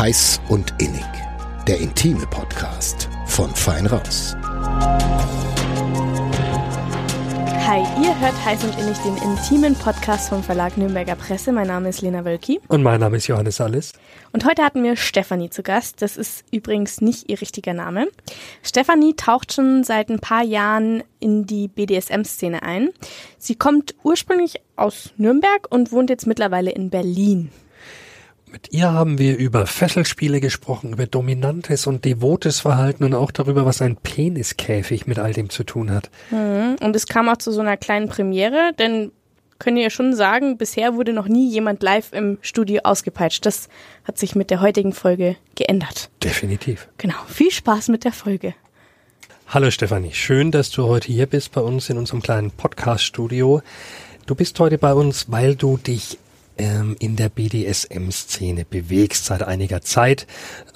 Heiß und Innig, der intime Podcast von Fein Raus. Hi, ihr hört Heiß und Innig, den intimen Podcast vom Verlag Nürnberger Presse. Mein Name ist Lena Wölki. Und mein Name ist Johannes Alles. Und heute hatten wir Stefanie zu Gast. Das ist übrigens nicht ihr richtiger Name. Stefanie taucht schon seit ein paar Jahren in die BDSM-Szene ein. Sie kommt ursprünglich aus Nürnberg und wohnt jetzt mittlerweile in Berlin. Mit ihr haben wir über Fesselspiele gesprochen, über dominantes und devotes Verhalten und auch darüber, was ein Peniskäfig mit all dem zu tun hat. Mhm. Und es kam auch zu so einer kleinen Premiere, denn können ihr schon sagen, bisher wurde noch nie jemand live im Studio ausgepeitscht. Das hat sich mit der heutigen Folge geändert. Definitiv. Genau. Viel Spaß mit der Folge. Hallo Stefanie, schön, dass du heute hier bist bei uns in unserem kleinen Podcast-Studio. Du bist heute bei uns, weil du dich ähm, in der BDSM-Szene bewegst seit einiger Zeit.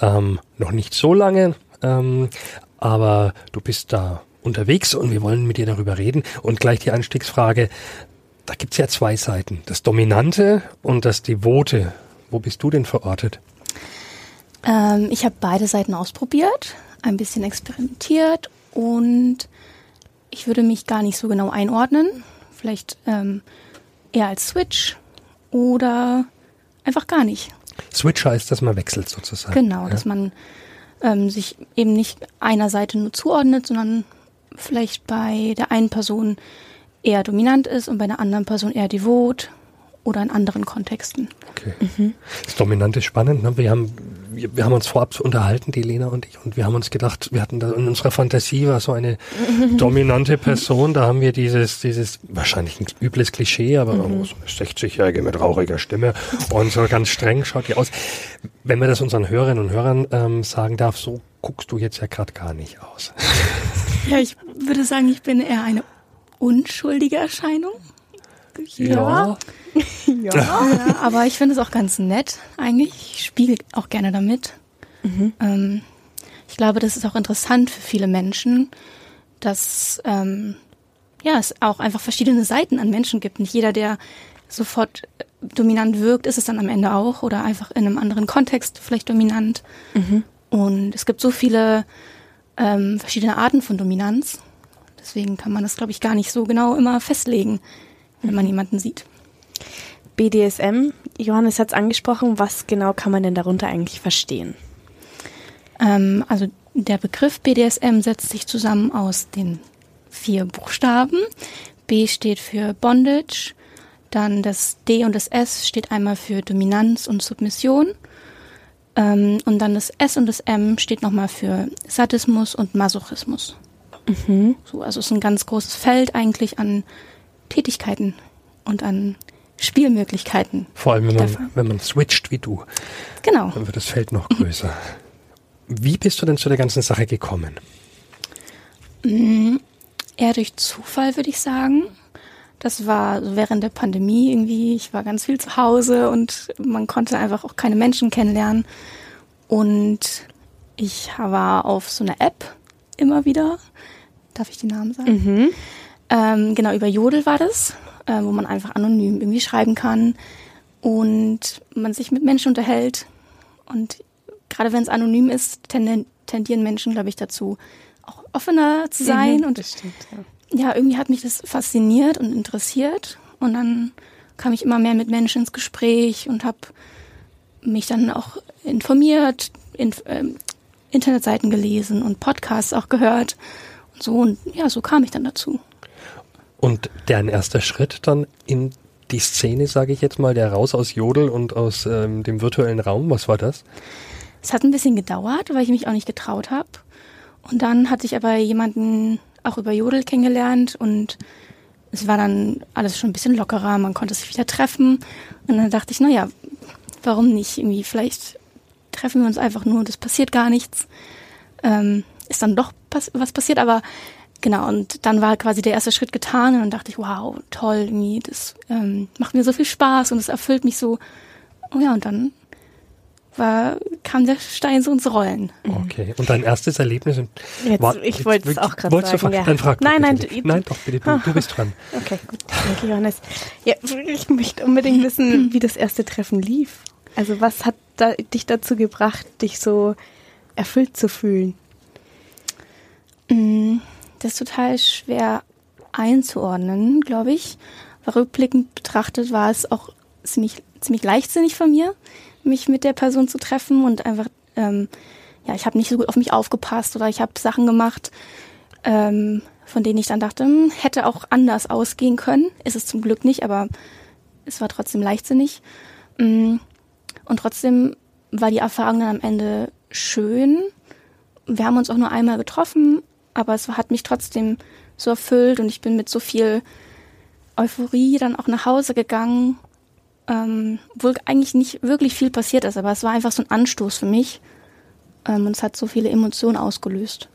Ähm, noch nicht so lange, ähm, aber du bist da unterwegs und wir wollen mit dir darüber reden. Und gleich die Anstiegsfrage, da gibt's ja zwei Seiten, das Dominante und das Devote. Wo bist du denn verortet? Ähm, ich habe beide Seiten ausprobiert, ein bisschen experimentiert und ich würde mich gar nicht so genau einordnen. Vielleicht ähm, eher als Switch oder einfach gar nicht. Switch heißt, dass man wechselt sozusagen. Genau, ja? dass man ähm, sich eben nicht einer Seite nur zuordnet, sondern vielleicht bei der einen Person eher dominant ist und bei der anderen Person eher devot oder in anderen Kontexten. Okay. Mhm. Das Dominante ist spannend. Ne? Wir, haben, wir, wir, haben uns vorab unterhalten, die Lena und ich, und wir haben uns gedacht, wir hatten da in unserer Fantasie war so eine dominante Person. Da haben wir dieses, dieses wahrscheinlich ein übles Klischee, aber mhm. so eine 60-Jährige mit rauchiger Stimme und so ganz streng schaut die aus. Wenn man das unseren Hörerinnen und Hörern ähm, sagen darf, so guckst du jetzt ja gerade gar nicht aus. Ja, ich würde sagen, ich bin eher eine unschuldige Erscheinung. Ja. Ja. ja. aber ich finde es auch ganz nett eigentlich. Ich spiele auch gerne damit. Mhm. Ähm, ich glaube, das ist auch interessant für viele Menschen, dass ähm, ja, es auch einfach verschiedene Seiten an Menschen gibt. Nicht jeder, der sofort äh, dominant wirkt, ist es dann am Ende auch oder einfach in einem anderen Kontext vielleicht dominant. Mhm. Und es gibt so viele ähm, verschiedene Arten von Dominanz. Deswegen kann man das, glaube ich, gar nicht so genau immer festlegen, wenn man jemanden sieht. BDSM, Johannes hat es angesprochen, was genau kann man denn darunter eigentlich verstehen? Ähm, also der Begriff BDSM setzt sich zusammen aus den vier Buchstaben. B steht für Bondage, dann das D und das S steht einmal für Dominanz und Submission. Ähm, und dann das S und das M steht nochmal für Sadismus und Masochismus. Mhm. So, also es ist ein ganz großes Feld eigentlich an Tätigkeiten und an Spielmöglichkeiten. Vor allem, wenn man, wenn man switcht wie du. Genau. Dann wird das Feld noch größer. Wie bist du denn zu der ganzen Sache gekommen? Mm, eher durch Zufall, würde ich sagen. Das war während der Pandemie irgendwie. Ich war ganz viel zu Hause und man konnte einfach auch keine Menschen kennenlernen. Und ich war auf so einer App immer wieder. Darf ich die Namen sagen? Mhm. Ähm, genau, über Jodel war das, äh, wo man einfach anonym irgendwie schreiben kann und man sich mit Menschen unterhält. Und gerade wenn es anonym ist, tendieren Menschen, glaube ich, dazu, auch offener zu sein. Mhm, und bestimmt, ja. ja, irgendwie hat mich das fasziniert und interessiert. Und dann kam ich immer mehr mit Menschen ins Gespräch und habe mich dann auch informiert, in, ähm, Internetseiten gelesen und Podcasts auch gehört. Und so, und ja, so kam ich dann dazu. Und dein erster Schritt dann in die Szene, sage ich jetzt mal, der raus aus Jodel und aus ähm, dem virtuellen Raum, was war das? Es hat ein bisschen gedauert, weil ich mich auch nicht getraut habe. Und dann hatte ich aber jemanden auch über Jodel kennengelernt und es war dann alles schon ein bisschen lockerer, man konnte sich wieder treffen. Und dann dachte ich, naja, warum nicht? Irgendwie, vielleicht treffen wir uns einfach nur und es passiert gar nichts. Ähm, ist dann doch was passiert, aber Genau, und dann war quasi der erste Schritt getan und dann dachte ich, wow, toll, irgendwie, das ähm, macht mir so viel Spaß und es erfüllt mich so. Oh ja, und dann war, kam der Stein so ins Rollen. Okay, und dein erstes Erlebnis? Jetzt, war, ich wollte es auch gerade sagen. Du ja. Dann frag nein, nein, du, nein, doch, bitte, du, du bist dran. Okay, gut, danke Johannes. Ja, ich möchte unbedingt wissen, wie das erste Treffen lief. Also was hat da, dich dazu gebracht, dich so erfüllt zu fühlen? Mm, das ist total schwer einzuordnen, glaube ich. Rückblickend betrachtet war es auch ziemlich, ziemlich leichtsinnig von mir, mich mit der Person zu treffen und einfach, ähm, ja, ich habe nicht so gut auf mich aufgepasst oder ich habe Sachen gemacht, ähm, von denen ich dann dachte, hm, hätte auch anders ausgehen können. Ist es zum Glück nicht, aber es war trotzdem leichtsinnig. Mm, und trotzdem war die Erfahrung dann am Ende schön. Wir haben uns auch nur einmal getroffen, aber es hat mich trotzdem so erfüllt und ich bin mit so viel Euphorie dann auch nach Hause gegangen, ähm, obwohl eigentlich nicht wirklich viel passiert ist, aber es war einfach so ein Anstoß für mich ähm, und es hat so viele Emotionen ausgelöst.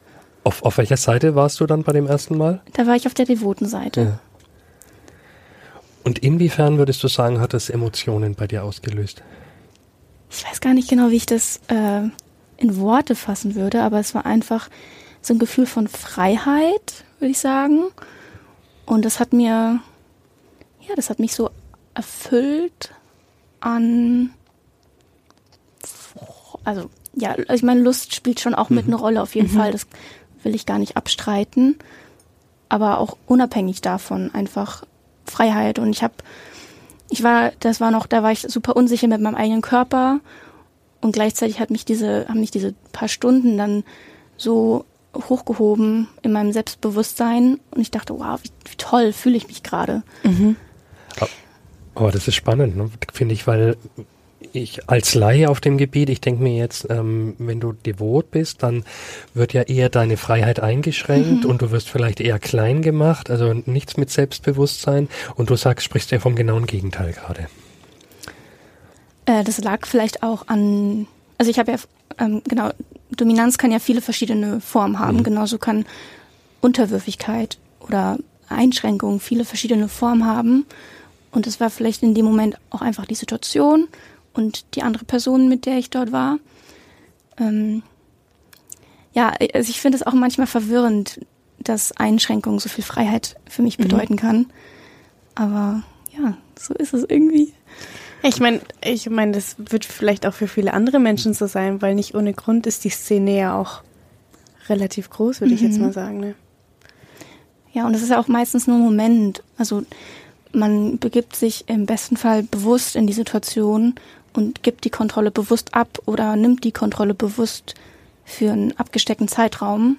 Auf, auf welcher Seite warst du dann bei dem ersten Mal? Da war ich auf der devoten Seite. Ja. Und inwiefern würdest du sagen, hat das Emotionen bei dir ausgelöst? Ich weiß gar nicht genau, wie ich das äh, in Worte fassen würde, aber es war einfach so ein Gefühl von Freiheit, würde ich sagen. Und das hat mir, ja, das hat mich so erfüllt an, also ja, also ich meine, Lust spielt schon auch mit mhm. eine Rolle auf jeden mhm. Fall. Das will ich gar nicht abstreiten. Aber auch unabhängig davon einfach Freiheit. Und ich habe, ich war, das war noch, da war ich super unsicher mit meinem eigenen Körper. Und gleichzeitig hat mich diese, haben mich diese paar Stunden dann so hochgehoben in meinem Selbstbewusstsein und ich dachte, wow, wie, wie toll fühle ich mich gerade. Mhm. Aber das ist spannend, ne? finde ich, weil ich als Laie auf dem Gebiet, ich denke mir jetzt, ähm, wenn du devot bist, dann wird ja eher deine Freiheit eingeschränkt mhm. und du wirst vielleicht eher klein gemacht, also nichts mit Selbstbewusstsein und du sagst, sprichst ja vom genauen Gegenteil gerade. Äh, das lag vielleicht auch an, also ich habe ja, ähm, genau, Dominanz kann ja viele verschiedene Formen haben. Mhm. Genauso kann Unterwürfigkeit oder Einschränkung viele verschiedene Formen haben. Und es war vielleicht in dem Moment auch einfach die Situation und die andere Person, mit der ich dort war. Ähm, ja, also ich finde es auch manchmal verwirrend, dass Einschränkung so viel Freiheit für mich mhm. bedeuten mhm. kann. Aber ja, so ist es irgendwie. Ich meine, ich meine, das wird vielleicht auch für viele andere Menschen so sein, weil nicht ohne Grund ist die Szene ja auch relativ groß, würde mhm. ich jetzt mhm. mal sagen. Ne? Ja, und es ist ja auch meistens nur ein Moment. Also man begibt sich im besten Fall bewusst in die Situation und gibt die Kontrolle bewusst ab oder nimmt die Kontrolle bewusst für einen abgesteckten Zeitraum.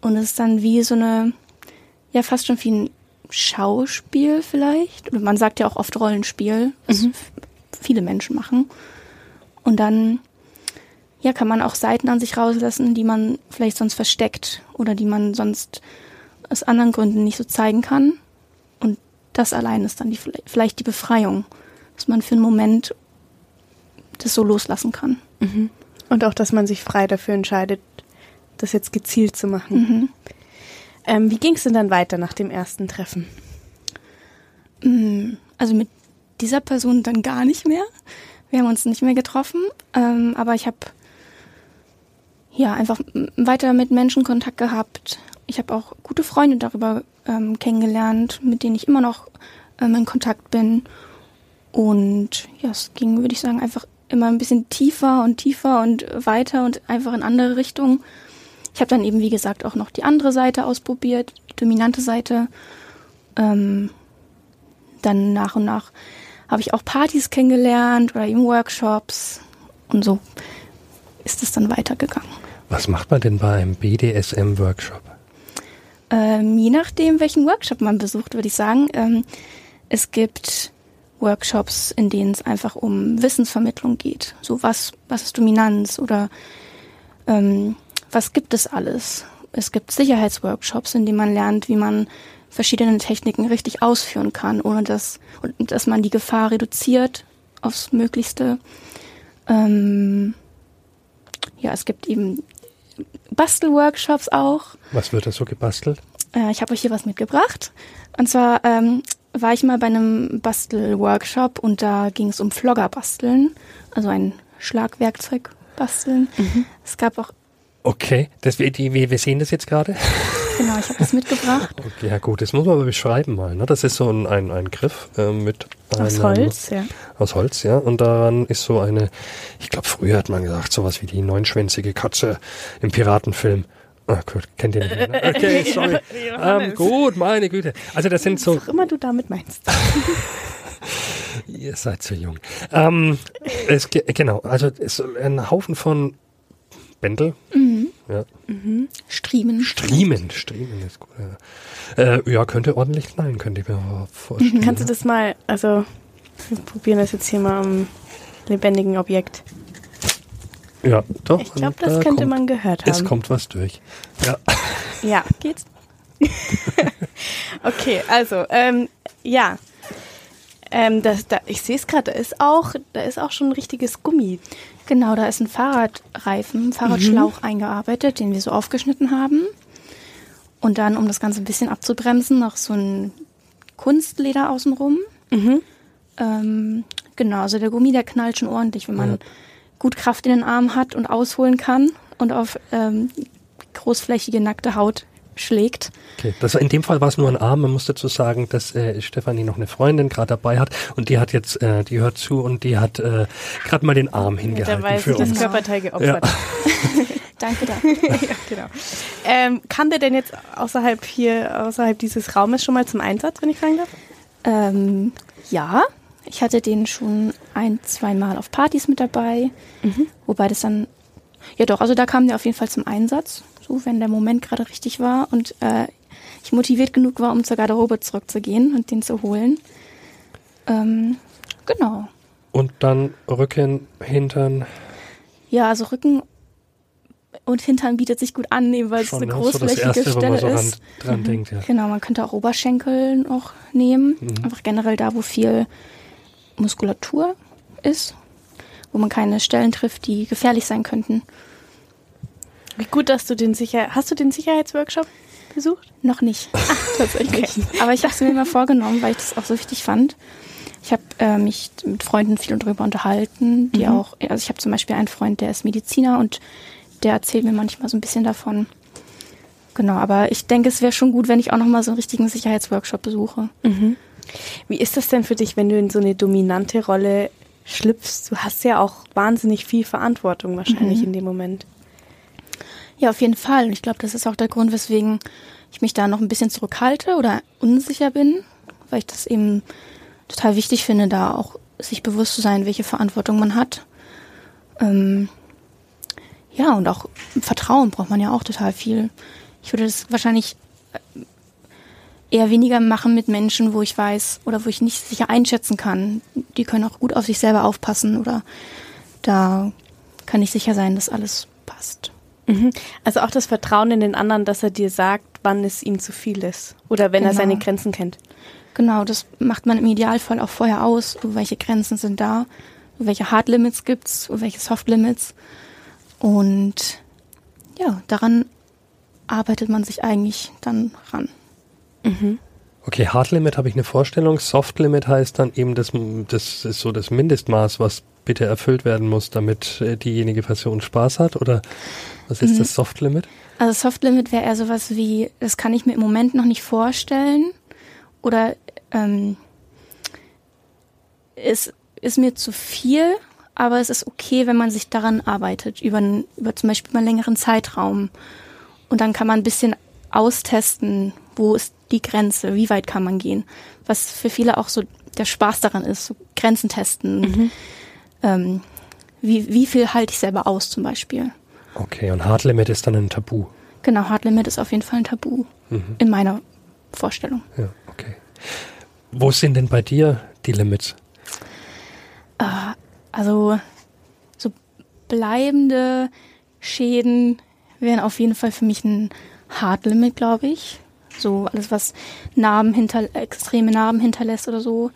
Und es ist dann wie so eine, ja, fast schon wie ein Schauspiel vielleicht. Man sagt ja auch oft Rollenspiel, was mhm. viele Menschen machen. Und dann ja, kann man auch Seiten an sich rauslassen, die man vielleicht sonst versteckt oder die man sonst aus anderen Gründen nicht so zeigen kann. Und das allein ist dann die, vielleicht die Befreiung, dass man für einen Moment das so loslassen kann. Mhm. Und auch, dass man sich frei dafür entscheidet, das jetzt gezielt zu machen. Mhm. Ähm, wie ging es denn dann weiter nach dem ersten Treffen? Mm, also mit dieser Person dann gar nicht mehr. Wir haben uns nicht mehr getroffen, ähm, aber ich habe ja einfach weiter mit Menschen Kontakt gehabt. Ich habe auch gute Freunde darüber ähm, kennengelernt, mit denen ich immer noch ähm, in Kontakt bin. Und ja, es ging, würde ich sagen, einfach immer ein bisschen tiefer und tiefer und weiter und einfach in andere Richtungen. Ich habe dann eben, wie gesagt, auch noch die andere Seite ausprobiert, die dominante Seite. Ähm, dann nach und nach habe ich auch Partys kennengelernt oder eben Workshops und so ist es dann weitergegangen. Was macht man denn bei einem BDSM-Workshop? Ähm, je nachdem, welchen Workshop man besucht, würde ich sagen. Ähm, es gibt Workshops, in denen es einfach um Wissensvermittlung geht. So was, was ist Dominanz oder ähm, was gibt es alles? Es gibt Sicherheitsworkshops, in denen man lernt, wie man verschiedene Techniken richtig ausführen kann, ohne dass, dass man die Gefahr reduziert aufs Möglichste. Ähm, ja, es gibt eben Bastelworkshops auch. Was wird da so gebastelt? Äh, ich habe euch hier was mitgebracht. Und zwar ähm, war ich mal bei einem Bastelworkshop und da ging es um Flogger basteln, also ein Schlagwerkzeug basteln. Mhm. Es gab auch Okay, das, die, wir sehen das jetzt gerade. Genau, ich habe das mitgebracht. Okay, ja gut, das muss man aber beschreiben mal. Ne? Das ist so ein, ein, ein Griff äh, mit Aus einem- Holz, ja. Aus Holz, ja. Und daran ist so eine, ich glaube, früher hat man gesagt, sowas wie die neunschwänzige Katze im Piratenfilm. Ah, gut, kennt ihr nicht mehr. ne? Okay, sorry. ähm, gut, meine Güte. Also das sind so, Was auch immer du damit meinst. ihr seid zu jung. Ähm, es, ge- genau, also es ein Haufen von Bändel. Ja. Striemen. Striemen, Striemen ist gut. Ja, äh, ja könnte ordentlich knallen, könnte ich mir vorstellen. Kannst du das mal, also wir probieren das jetzt hier mal am lebendigen Objekt. Ja, doch. Ich glaube, das da könnte kommt, man gehört Es haben. kommt was durch. Ja. Ja, geht's? okay, also, ähm, ja. Ähm, das, da, ich sehe es gerade, da ist auch, da ist auch schon ein richtiges Gummi. Genau, da ist ein Fahrradreifen, Fahrradschlauch eingearbeitet, den wir so aufgeschnitten haben. Und dann, um das Ganze ein bisschen abzubremsen, noch so ein Kunstleder außenrum. Ähm, genau, also der Gummi, der knallt schon ordentlich, wenn man Ja. gut Kraft in den Arm hat und ausholen kann und auf ähm, großflächige nackte Haut schlägt. Okay, das, in dem Fall war es nur ein Arm. Man muss dazu sagen, dass äh, Stefanie noch eine Freundin gerade dabei hat und die hat jetzt, äh, die hört zu und die hat äh, gerade mal den Arm hingehalten Dabei für sich das uns. Körperteil geopfert. Danke dafür. ja, genau. Ähm, kam der denn jetzt außerhalb hier, außerhalb dieses Raumes schon mal zum Einsatz, wenn ich fragen darf? Ähm, ja, ich hatte den schon ein, zweimal auf Partys mit dabei. Wobei das dann, ja doch, also da kam der auf jeden Fall zum Einsatz. So, wenn der Moment gerade richtig war und äh, ich motiviert genug war, um zur Garderobe zurückzugehen und den zu holen. Ähm, genau. Und dann Rücken, Hintern, Ja, also Rücken und Hintern bietet sich gut an, eben weil es schon eine ne? so großflächige Erste, wenn Stelle so ist. dran denkt. Ja. Genau, man könnte auch Oberschenkel noch nehmen. Einfach generell da, wo viel Muskulatur ist, wo man keine Stellen trifft, die gefährlich sein könnten. Wie gut, dass du den Sicher... Hast du den Sicherheitsworkshop besucht? Noch nicht. Tatsächlich. Aber ich habe es mir mal vorgenommen, weil ich das auch so wichtig fand. Ich habe äh, mich mit Freunden viel darüber unterhalten, die auch, also ich habe zum Beispiel einen Freund, der ist Mediziner und der erzählt mir manchmal so ein bisschen davon. Genau, aber ich denke, es wäre schon gut, wenn ich auch nochmal so einen richtigen Sicherheitsworkshop besuche. Wie ist das denn für dich, wenn du in so eine dominante Rolle schlüpfst? Du hast ja auch wahnsinnig viel Verantwortung wahrscheinlich in dem Moment. Ja, auf jeden Fall. Und ich glaube, das ist auch der Grund, weswegen ich mich da noch ein bisschen zurückhalte oder unsicher bin, weil ich das eben total wichtig finde, da auch sich bewusst zu sein, welche Verantwortung man hat. Ähm, ja, und auch Vertrauen braucht man ja auch total viel. Ich würde das wahrscheinlich äh, eher weniger machen mit Menschen, wo ich weiß oder wo ich nicht sicher einschätzen kann. Die können auch gut auf sich selber aufpassen oder da kann ich sicher sein, dass alles passt. Mhm. Also auch das Vertrauen in den anderen, dass er dir sagt, wann es ihm zu viel ist. Oder wenn er Genau. seine Grenzen kennt. Genau, das macht man im Idealfall auch vorher aus. Welche Grenzen sind da? Welche Hard Limits gibt's? Welche Soft Limits? Und ja, daran arbeitet man sich eigentlich dann ran. Okay, Hard Limit habe ich eine Vorstellung. Soft Limit heißt dann eben, das, das ist so das Mindestmaß, was bitte erfüllt werden muss, damit äh, diejenige Person Spaß hat? Oder was ist das Soft Limit? Also Soft Limit wäre eher sowas wie, das kann ich mir im Moment noch nicht vorstellen. Oder ähm, es ist mir zu viel, aber es ist okay, wenn man sich daran arbeitet, über, über zum Beispiel mal einen längeren Zeitraum. Und dann kann man ein bisschen austesten, wo ist die Grenze, wie weit kann man gehen. Was für viele auch so der Spaß daran ist, so Grenzen testen. Ähm, wie, wie viel halte ich selber aus zum Beispiel. Okay, und Hard Limit ist dann ein Tabu. Genau, Hard Limit ist auf jeden Fall ein Tabu in meiner Vorstellung. Ja, okay. Wo sind denn bei dir die Limits? Also so bleibende Schäden wären auf jeden Fall für mich ein Hard Limit, glaube ich. So alles, was Narben hinter, extreme Narben hinterlässt oder so.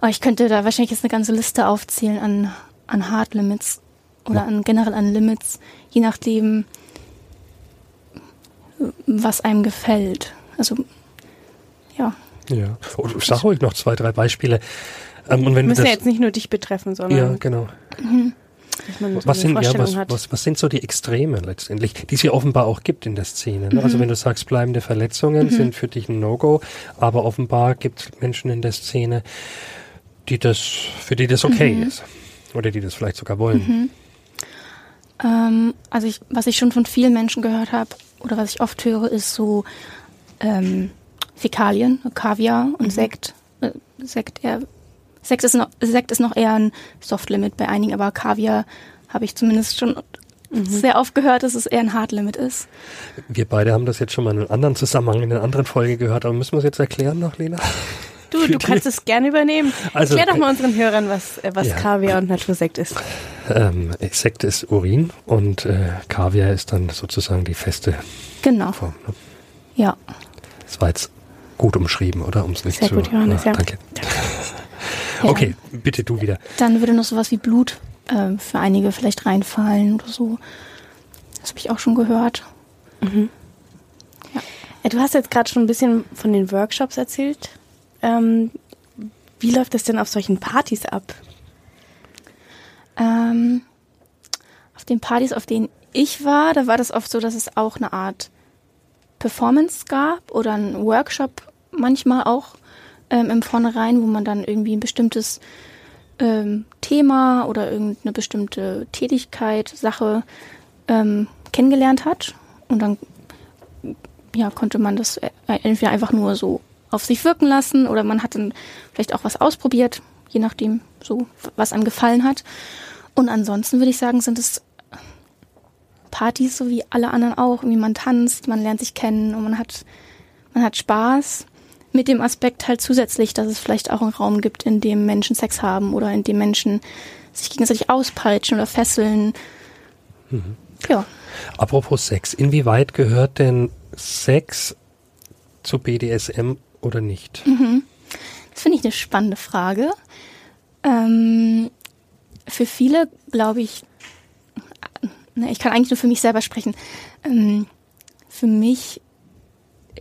Aber ich könnte da wahrscheinlich jetzt eine ganze Liste aufzählen an, an Hard Limits oder an generell an Limits, je nachdem, was einem gefällt. Also ja. Ja. Oh, sag ruhig noch zwei, drei Beispiele. Ähm, und wenn Müssen das, ja jetzt nicht nur dich betreffen, sondern ja, genau. so Was sind, ja, was, was, was sind so die Extreme letztendlich, die es ja offenbar auch gibt in der Szene? Ne? Mhm. Also wenn du sagst, bleibende Verletzungen sind für dich ein No-Go, aber offenbar gibt es Menschen in der Szene, die das, für die das okay Mhm. ist. Oder die das vielleicht sogar wollen. Ähm, also ich, was ich schon von vielen Menschen gehört habe oder was ich oft höre, ist so ähm, Fäkalien, Kaviar und Sekt. Äh, Sekt, eher, Sekt, ist noch, Sekt ist noch eher ein Soft-Limit bei einigen, aber Kaviar habe ich zumindest schon sehr oft gehört, dass es eher ein Hard-Limit ist. Wir beide haben das jetzt schon mal in einem anderen Zusammenhang, in einer anderen Folge gehört, aber müssen wir es jetzt erklären noch, Lena? Du, du kannst es gerne übernehmen. Also- Erklär doch mal unseren Hörern, was, äh, was Ja. Kaviar und Natursekt ist. Ähm, Sekt ist Urin und äh, Kaviar ist dann sozusagen die feste Genau, Form. Ne? ja. Das war jetzt gut umschrieben, oder? Um es nicht Sehr zu. gut, Johannes, ja. Danke. ja. Okay, bitte du wieder. Dann würde noch sowas wie Blut ähm, für einige vielleicht reinfallen oder so. Das habe ich auch schon gehört. Ja, du hast jetzt gerade schon ein bisschen von den Workshops erzählt. Ähm, wie läuft das denn auf solchen Partys ab? Ähm, auf den Partys, auf denen ich war, da war das oft so, dass es auch eine Art Performance gab oder ein Workshop manchmal auch ähm, im Vornherein, wo man dann irgendwie ein bestimmtes ähm, Thema oder irgendeine bestimmte Tätigkeit, Sache ähm, kennengelernt hat. Und dann ja, konnte man das äh, entweder einfach nur so auf sich wirken lassen oder man hat dann vielleicht auch was ausprobiert, je nachdem, so was einem gefallen hat. Und ansonsten würde ich sagen, sind es Partys so wie alle anderen auch. Irgendwie man tanzt, man lernt sich kennen und man hat, man hat Spaß. Mit dem Aspekt halt zusätzlich, dass es vielleicht auch einen Raum gibt, in dem Menschen Sex haben oder in dem Menschen sich gegenseitig auspeitschen oder fesseln. Ja. Apropos Sex, inwieweit gehört denn Sex zu BDSM oder nicht? Das finde ich eine spannende Frage. Ähm, für viele glaube ich, na, ich kann eigentlich nur für mich selber sprechen. Ähm, für mich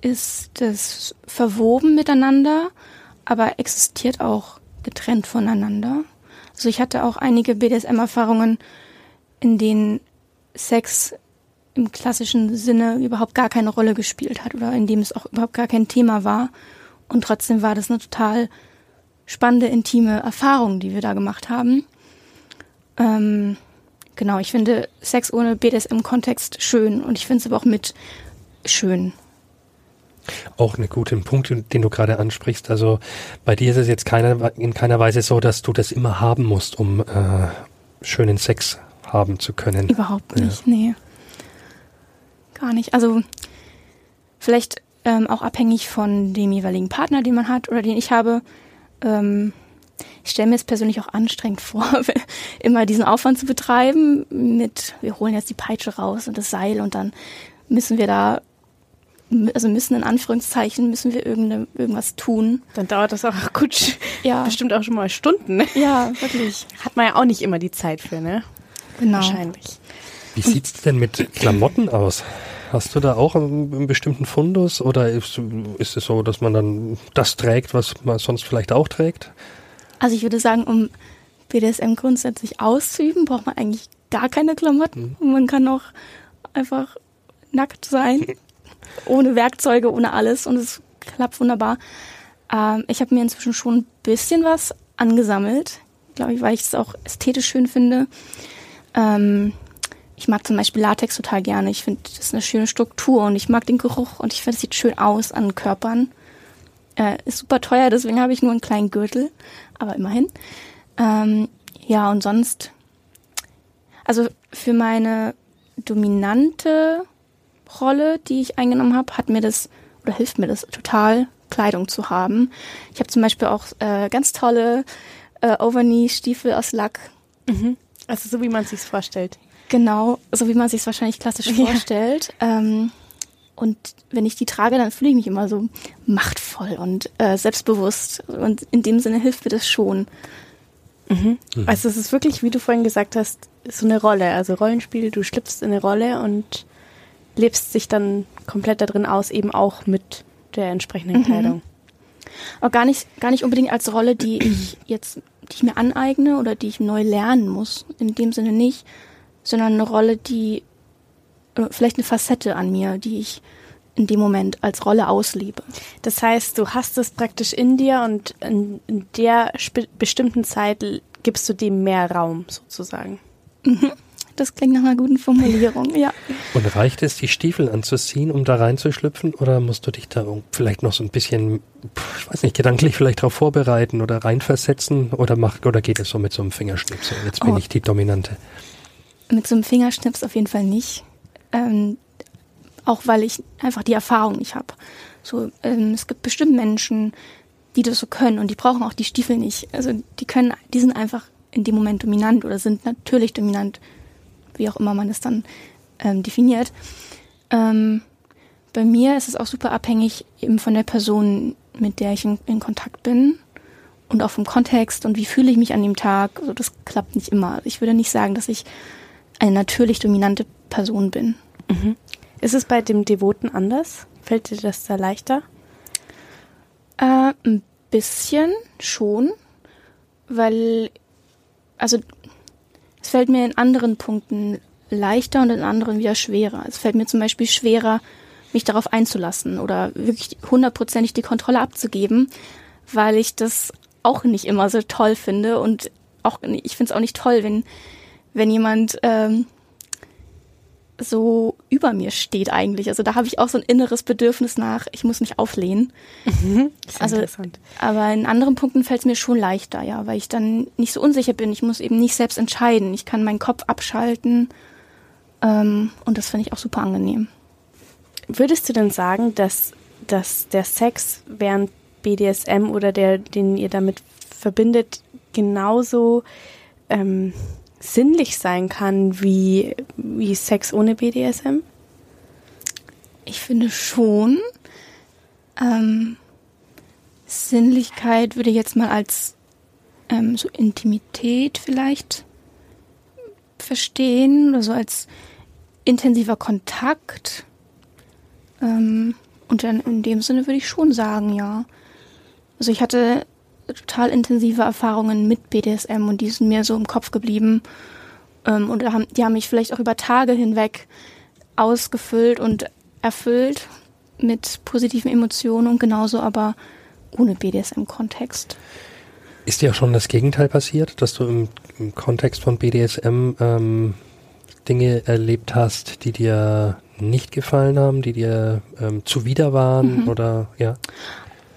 ist es verwoben miteinander, aber existiert auch getrennt voneinander. Also ich hatte auch einige BDSM-Erfahrungen, in denen Sex im klassischen Sinne überhaupt gar keine Rolle gespielt hat oder in dem es auch überhaupt gar kein Thema war. Und trotzdem war das eine total spannende, intime Erfahrung, die wir da gemacht haben. Ähm, genau, ich finde Sex ohne BDSM-Kontext schön und ich finde es aber auch mit schön. Auch einen guten Punkt, den du gerade ansprichst. Also bei dir ist es jetzt keiner, in keiner Weise so, dass du das immer haben musst, um äh, schönen Sex haben zu können. Überhaupt Ja. nicht, nee. Gar nicht. Also vielleicht ähm, auch abhängig von dem jeweiligen Partner, den man hat oder den ich habe. Ähm, ich stelle mir es persönlich auch anstrengend vor, immer diesen Aufwand zu betreiben mit, wir holen jetzt die Peitsche raus und das Seil und dann müssen wir da, also müssen in Anführungszeichen, müssen wir irgende, irgendwas tun. Dann dauert das auch gut, Ja. bestimmt auch schon mal Stunden. Ne? Ja, wirklich. Hat man ja auch nicht immer die Zeit für, ne? Genau. Wahrscheinlich. Wie sieht's denn mit Klamotten aus? Hast du da auch einen, einen bestimmten Fundus oder ist, ist es so, dass man dann das trägt, was man sonst vielleicht auch trägt? Also ich würde sagen, um BDSM grundsätzlich auszuüben, braucht man eigentlich gar keine Klamotten. Man kann auch einfach nackt sein, ohne Werkzeuge, ohne alles und es klappt wunderbar. Ähm, ich habe mir inzwischen schon ein bisschen was angesammelt, glaube ich, weil ich es auch ästhetisch schön finde. Ähm, ich mag zum Beispiel Latex total gerne. Ich finde, das ist eine schöne Struktur und ich mag den Geruch und ich finde, es sieht schön aus an Körpern. Äh, ist super teuer, deswegen habe ich nur einen kleinen Gürtel, aber immerhin. Ähm, ja, und sonst, also für meine dominante Rolle, die ich eingenommen habe, hat mir das oder hilft mir das total, Kleidung zu haben. Ich habe zum Beispiel auch äh, ganz tolle äh, Overknee-Stiefel aus Lack. Also so wie man sich's vorstellt. Genau, so wie man sich wahrscheinlich klassisch Ja. vorstellt. Ähm, und wenn ich die trage, dann fühle ich mich immer so machtvoll und äh, selbstbewusst. Und in dem Sinne hilft mir das schon. Also es ist wirklich, wie du vorhin gesagt hast, so eine Rolle. Also Rollenspiel, du schlüpfst in eine Rolle und lebst sich dann komplett da drin aus, eben auch mit der entsprechenden Kleidung. Auch gar nicht, gar nicht unbedingt als Rolle, die ich jetzt, die ich mir aneigne oder die ich neu lernen muss. In dem Sinne nicht, sondern eine Rolle, die äh, vielleicht eine Facette an mir, die ich in dem Moment als Rolle auslebe. Das heißt, du hast es praktisch in dir und in, in der bestimmten Zeit gibst du dem mehr Raum sozusagen. Mhm. Das klingt nach einer guten Formulierung, ja. Und reicht es, die Stiefel anzuziehen, um da reinzuschlüpfen? Oder musst du dich da vielleicht noch so ein bisschen, ich weiß nicht, gedanklich vielleicht darauf vorbereiten oder reinversetzen? Oder, macht, oder geht es so mit so einem Fingerschnips? Jetzt bin oh. ich die Dominante. Mit so einem Fingerschnips auf jeden Fall nicht. Ähm, auch weil ich einfach die Erfahrung nicht habe. So, ähm, es gibt bestimmt Menschen, die das so können und die brauchen auch die Stiefel nicht. Also die können, die sind einfach in dem Moment dominant oder sind natürlich dominant wie auch immer man es dann ähm, definiert. Ähm, bei mir ist es auch super abhängig eben von der Person, mit der ich in, in, Kontakt bin und auch vom Kontext und wie fühle ich mich an dem Tag. Also das klappt nicht immer. Ich würde nicht sagen, dass ich eine natürlich dominante Person bin. Mhm. Ist es bei dem Devoten anders? Fällt dir das da leichter? Äh, ein bisschen schon, weil also es fällt mir in anderen Punkten leichter und in anderen wieder schwerer. Es fällt mir zum Beispiel schwerer, mich darauf einzulassen oder wirklich hundertprozentig die Kontrolle abzugeben, weil ich das auch nicht immer so toll finde und auch ich finde es auch nicht toll, wenn wenn jemand ähm, so über mir steht eigentlich. Also da habe ich auch so ein inneres Bedürfnis nach, ich muss mich auflehnen. Mhm, also, aber in anderen Punkten fällt es mir schon leichter, ja, weil ich dann nicht so unsicher bin. Ich muss eben nicht selbst entscheiden. Ich kann meinen Kopf abschalten ähm, und das finde ich auch super angenehm. Würdest du denn sagen, dass, dass der Sex während BDSM oder der, den ihr damit verbindet, genauso ähm, sinnlich sein kann wie, wie Sex ohne BDSM? Ich finde schon. Ähm, Sinnlichkeit würde ich jetzt mal als ähm, so Intimität vielleicht verstehen oder so als intensiver Kontakt. Ähm, und dann in dem Sinne würde ich schon sagen, ja. Also ich hatte total intensive Erfahrungen mit BDSM und die sind mir so im Kopf geblieben. Ähm, und haben, die haben mich vielleicht auch über Tage hinweg ausgefüllt und erfüllt mit positiven Emotionen und genauso aber ohne BDSM-Kontext. Ist dir auch schon das Gegenteil passiert, dass du im, im Kontext von BDSM ähm, Dinge erlebt hast, die dir nicht gefallen haben, die dir ähm, zuwider waren mhm. oder ja?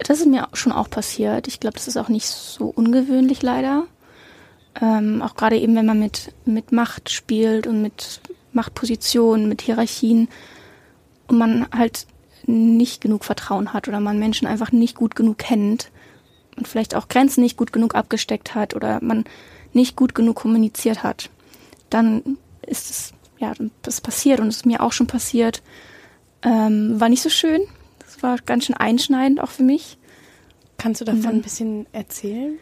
Das ist mir schon auch passiert. Ich glaube, das ist auch nicht so ungewöhnlich leider. Ähm, auch gerade eben, wenn man mit, mit Macht spielt und mit Machtpositionen, mit Hierarchien und man halt nicht genug Vertrauen hat oder man Menschen einfach nicht gut genug kennt und vielleicht auch Grenzen nicht gut genug abgesteckt hat oder man nicht gut genug kommuniziert hat, dann ist es, ja, das passiert und es ist mir auch schon passiert. Ähm, war nicht so schön, war ganz schön einschneidend auch für mich. Kannst du davon mhm. ein bisschen erzählen?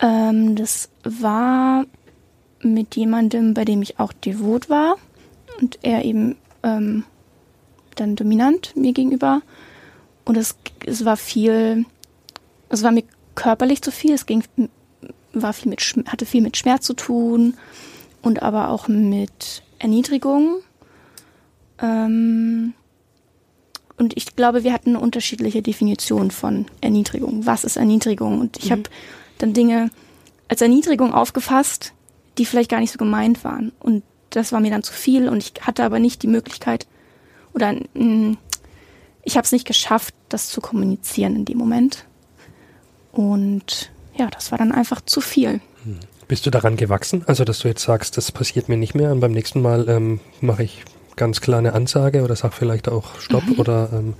Ähm, das war mit jemandem, bei dem ich auch devot war und er eben ähm, dann dominant mir gegenüber. Und es, es war viel, es war mir körperlich zu viel, es ging, war viel mit, hatte viel mit Schmerz zu tun und aber auch mit Erniedrigung. Ähm, und ich glaube, wir hatten eine unterschiedliche Definition von Erniedrigung. Was ist Erniedrigung? Und ich mhm. habe dann Dinge als Erniedrigung aufgefasst, die vielleicht gar nicht so gemeint waren. Und das war mir dann zu viel und ich hatte aber nicht die Möglichkeit oder mh, ich habe es nicht geschafft, das zu kommunizieren in dem Moment. Und ja, das war dann einfach zu viel. Mhm. Bist du daran gewachsen? Also, dass du jetzt sagst, das passiert mir nicht mehr und beim nächsten Mal ähm, mache ich ganz klar eine Ansage oder sag vielleicht auch Stopp mhm. oder ähm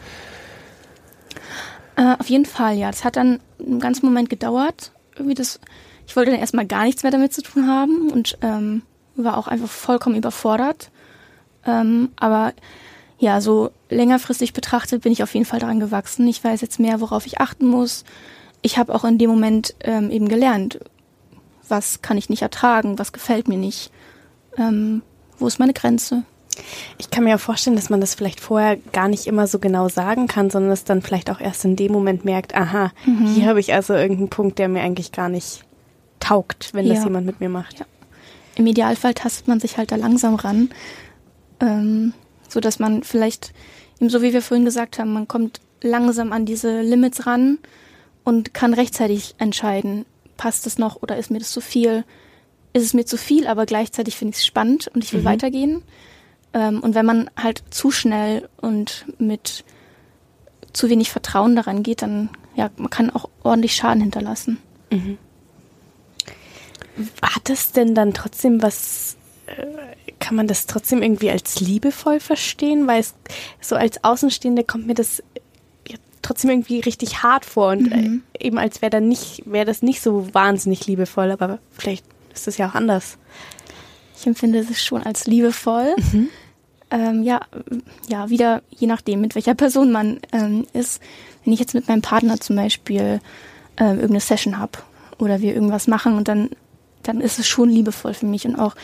äh, auf jeden Fall, ja. Das hat dann einen ganzen Moment gedauert. Irgendwie das, ich wollte dann erstmal gar nichts mehr damit zu tun haben und ähm, war auch einfach vollkommen überfordert. Ähm, aber ja, so längerfristig betrachtet bin ich auf jeden Fall daran gewachsen. Ich weiß jetzt mehr, worauf ich achten muss. Ich habe auch in dem Moment ähm, eben gelernt, was kann ich nicht ertragen, was gefällt mir nicht, ähm, wo ist meine Grenze. Ich kann mir ja vorstellen, dass man das vielleicht vorher gar nicht immer so genau sagen kann, sondern es dann vielleicht auch erst in dem Moment merkt, aha, Mhm. hier habe ich also irgendeinen Punkt, der mir eigentlich gar nicht taugt, wenn das Ja. jemand mit mir macht. Ja. Im Idealfall tastet man sich halt da langsam ran, ähm, so dass man vielleicht, eben so wie wir vorhin gesagt haben, man kommt langsam an diese Limits ran und kann rechtzeitig entscheiden, passt es noch oder ist mir das zu viel? Ist es mir zu viel, aber gleichzeitig finde ich es spannend und ich will weitergehen. Ähm, und wenn man halt zu schnell und mit zu wenig Vertrauen daran geht, dann ja, man kann auch ordentlich Schaden hinterlassen. Hat es denn dann trotzdem was, äh, kann man das trotzdem irgendwie als liebevoll verstehen? Weil es so als Außenstehende kommt mir das ja, trotzdem irgendwie richtig hart vor und äh, eben als wäre nicht, wäre das nicht so wahnsinnig liebevoll, aber vielleicht ist das ja auch anders. Ich empfinde es schon als liebevoll. Ähm, ja, ja, wieder je nachdem, mit welcher Person man ähm, ist. Wenn ich jetzt mit meinem Partner zum Beispiel ähm, irgendeine Session habe oder wir irgendwas machen und dann, dann ist es schon liebevoll für mich und auch,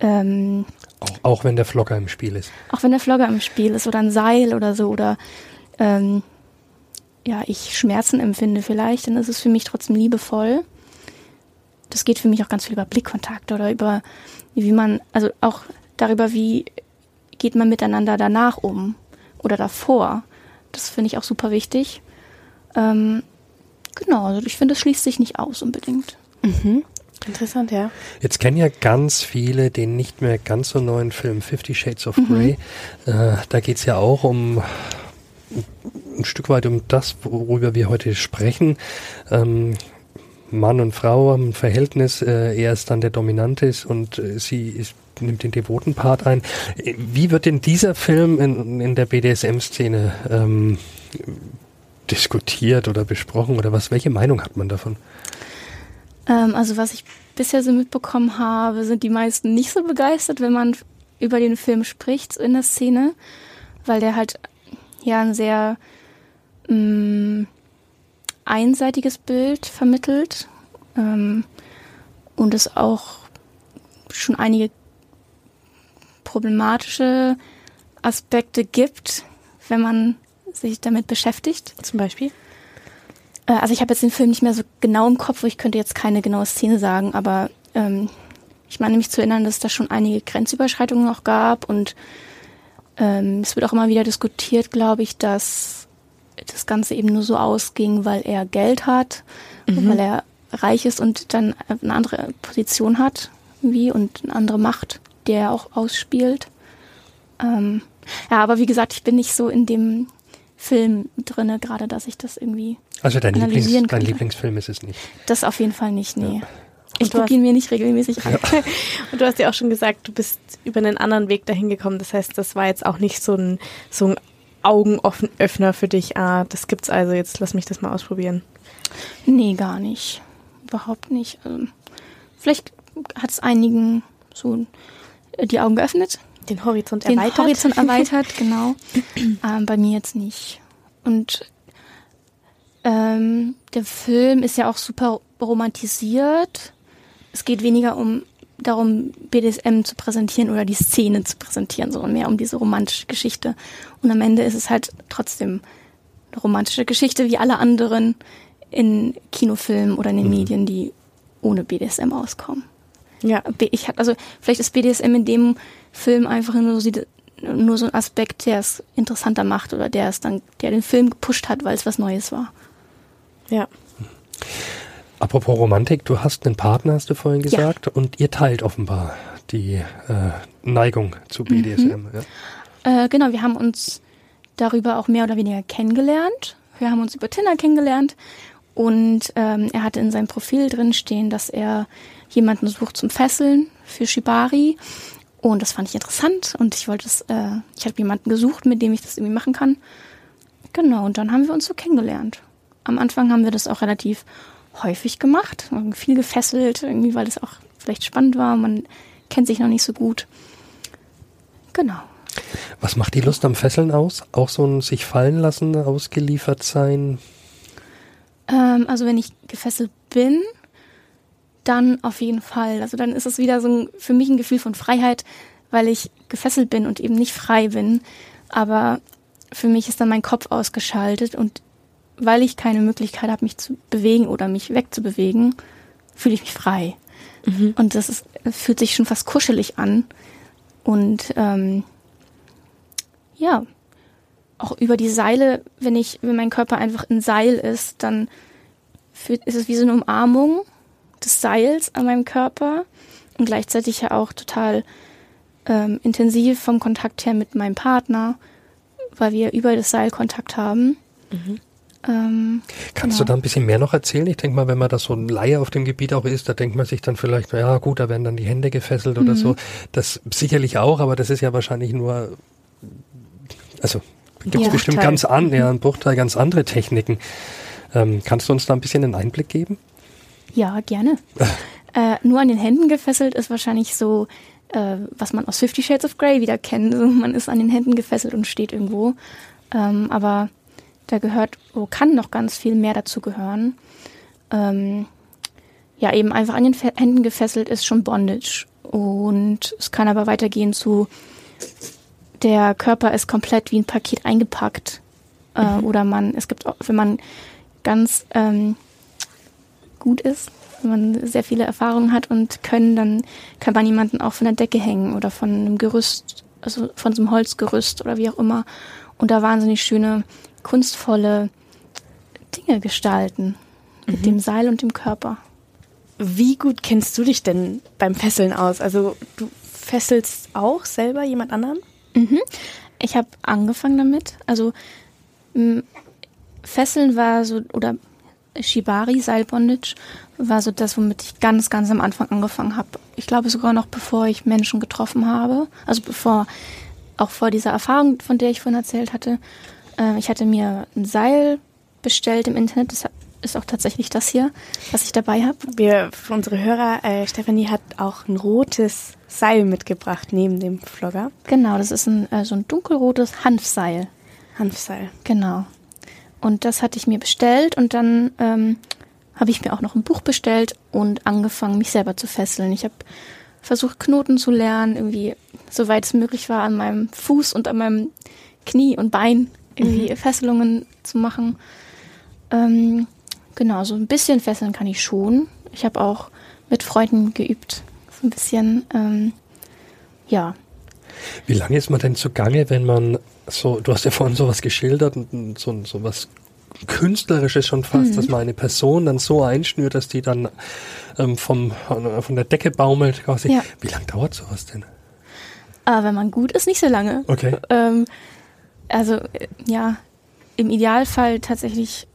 ähm, Auch, auch wenn der Vlogger im Spiel ist. auch wenn der Flogger im Spiel ist oder ein Seil oder so oder ähm, ja, ich Schmerzen empfinde vielleicht, dann ist es für mich trotzdem liebevoll. Das geht für mich auch ganz viel über Blickkontakt oder über wie man, also auch darüber, wie geht man miteinander danach um oder davor. Das finde ich auch super wichtig. Ähm, genau, also ich finde, das schließt sich nicht aus unbedingt. Interessant, ja. Jetzt kennen ja ganz viele den nicht mehr ganz so neuen Film Fifty Shades of Grey. Äh, da geht's ja auch um ein Stück weit um das, worüber wir heute sprechen. Ähm, Mann und Frau haben ein Verhältnis, äh, er ist dann der Dominante ist und äh, sie ist, nimmt den devoten Part ein. Wie wird denn dieser Film in, in der BDSM-Szene ähm, diskutiert oder besprochen oder was? Welche Meinung hat man davon? Ähm, also was ich bisher so mitbekommen habe, sind die meisten nicht so begeistert, wenn man über den Film spricht in der Szene, weil der halt ja ein sehr mh, einseitiges Bild vermittelt ähm, und es auch schon einige problematische Aspekte gibt, wenn man sich damit beschäftigt. Zum Beispiel? Äh, Also ich habe jetzt den Film nicht mehr so genau im Kopf, ich könnte jetzt keine genaue Szene sagen, aber ähm, ich meine mich zu erinnern, dass es da schon einige Grenzüberschreitungen noch gab und ähm, es wird auch immer wieder diskutiert, glaube ich, dass das Ganze eben nur so ausging, weil er Geld hat, weil er reich ist und dann eine andere Position hat, wie und eine andere Macht, die er auch ausspielt. Ähm, ja, aber wie gesagt, ich bin nicht so in dem Film drinne, gerade dass ich das irgendwie Also dein, Lieblings, Analysieren dein könnte. Lieblingsfilm ist es nicht. das auf jeden Fall nicht, nee. Ich Und du gucke ihn mir nicht regelmäßig an. Und du hast ja auch schon gesagt, du bist über einen anderen Weg dahin gekommen. Das heißt, das war jetzt auch nicht so ein, so ein Augenöffner für dich. Ah, das gibt's also, jetzt lass mich das mal ausprobieren. Nee, gar nicht. Überhaupt nicht. Ähm, vielleicht hat es einigen so die Augen geöffnet, Den Horizont den erweitert. Horizont erweitert, genau. ähm, bei mir jetzt nicht. Und ähm, der Film ist ja auch super romantisiert. Es geht weniger um darum, BDSM zu präsentieren oder die Szene zu präsentieren, sondern mehr um diese romantische Geschichte. Und am Ende ist es halt trotzdem eine romantische Geschichte wie alle anderen in Kinofilmen oder in den Medien, die ohne BDSM auskommen. Ja. Ich hab, also vielleicht ist BDSM in dem Film einfach nur so, nur so ein Aspekt, der es interessanter macht oder der es dann, der den Film gepusht hat, weil es was Neues war. Ja. Apropos Romantik, du hast einen Partner, hast du vorhin gesagt, und ihr teilt offenbar die äh, Neigung zu BDSM. Ja? Äh, genau, wir haben uns darüber auch mehr oder weniger kennengelernt. Wir haben uns über Tinder kennengelernt und ähm, er hatte in seinem Profil drin stehen, dass er jemanden sucht zum Fesseln für Shibari. Und das fand ich interessant und ich wollte es, äh, ich habe jemanden gesucht, mit dem ich das irgendwie machen kann. Genau, und dann haben wir uns so kennengelernt. Am Anfang haben wir das auch relativ häufig gemacht, viel gefesselt, irgendwie, weil es auch vielleicht spannend war. Man kennt sich noch nicht so gut. Genau. Was macht die Lust am Fesseln aus? Auch so ein sich fallen lassen, ausgeliefert sein? Ähm, also wenn ich gefesselt bin, dann auf jeden Fall. Also dann ist es wieder so ein, für mich ein Gefühl von Freiheit, weil ich gefesselt bin und eben nicht frei bin. Aber für mich ist dann mein Kopf ausgeschaltet und weil ich keine Möglichkeit habe, mich zu bewegen oder mich wegzubewegen, fühle ich mich frei. Mhm. Und das ist, fühlt sich schon fast kuschelig an. Und ähm, ja, auch über die Seile, wenn ich, wenn mein Körper einfach in Seil ist, dann fühlt, ist es wie so eine Umarmung des Seils an meinem Körper und gleichzeitig ja auch total ähm, intensiv vom Kontakt her mit meinem Partner, weil wir über das Seil Kontakt haben. Mhm. Ähm, Kannst genau. du da ein bisschen mehr noch erzählen? Ich denke mal, wenn man das so ein Laie auf dem Gebiet auch ist, da denkt man sich dann vielleicht, ja gut, da werden dann die Hände gefesselt mhm. oder so. Das sicherlich auch, aber das ist ja wahrscheinlich nur, also gibt es ja, bestimmt Bruchteil. ganz an, ja, ein Bruchteil ganz andere Techniken. Ähm, kannst du uns da ein bisschen einen Einblick geben? Ja, gerne. äh, nur an den Händen gefesselt ist wahrscheinlich so, äh, was man aus Fifty Shades of Grey wieder kennt. So, man ist an den Händen gefesselt und steht irgendwo. Ähm, aber da gehört, oh, kann noch ganz viel mehr dazu gehören. Ähm, ja, eben einfach an den Händen gefesselt ist schon Bondage. Und es kann aber weitergehen zu, der Körper ist komplett wie ein Paket eingepackt. Äh, mhm. Oder man, es gibt auch, wenn man ganz ähm, gut ist, wenn man sehr viele Erfahrungen hat und können, dann kann man jemanden auch von der Decke hängen oder von einem Gerüst, also von so einem Holzgerüst oder wie auch immer und da wahnsinnig schöne, kunstvolle Dinge gestalten mit mhm. dem Seil und dem Körper. Wie gut kennst du dich denn beim Fesseln aus? Also du fesselst auch selber jemand anderen? Mhm. Ich habe angefangen damit. Also Fesseln war so, oder Shibari, Seilbondage, war so das, womit ich ganz, ganz am Anfang angefangen habe. Ich glaube sogar noch bevor ich Menschen getroffen habe. Also bevor, auch vor dieser Erfahrung, von der ich vorhin erzählt hatte. Äh, ich hatte mir ein Seil bestellt im Internet. Das ist auch tatsächlich das hier, was ich dabei habe. Wir, für unsere Hörer, äh, Stefanie hat auch ein rotes Seil mitgebracht neben dem Vlogger. Genau, das ist ein, äh, so ein dunkelrotes Hanfseil. Hanfseil. Genau. Und das hatte ich mir bestellt und dann ähm, habe ich mir auch noch ein Buch bestellt und angefangen, mich selber zu fesseln. Ich habe versucht, Knoten zu lernen, irgendwie, soweit es möglich war, an meinem Fuß und an meinem Knie und Bein irgendwie mhm. Fesselungen zu machen. Ähm, genau, so ein bisschen fesseln kann ich schon. Ich habe auch mit Freunden geübt. So ein bisschen, ähm, ja. Wie lange ist man denn zugange, wenn man so, du hast ja vorhin sowas geschildert, so, so was Künstlerisches schon fast, mhm. dass man eine Person dann so einschnürt, dass die dann ähm, vom, von der Decke baumelt quasi. Ja. Wie lange dauert sowas denn? Ah, wenn man gut ist, nicht so lange. Okay. Ähm, also, ja, im Idealfall tatsächlich,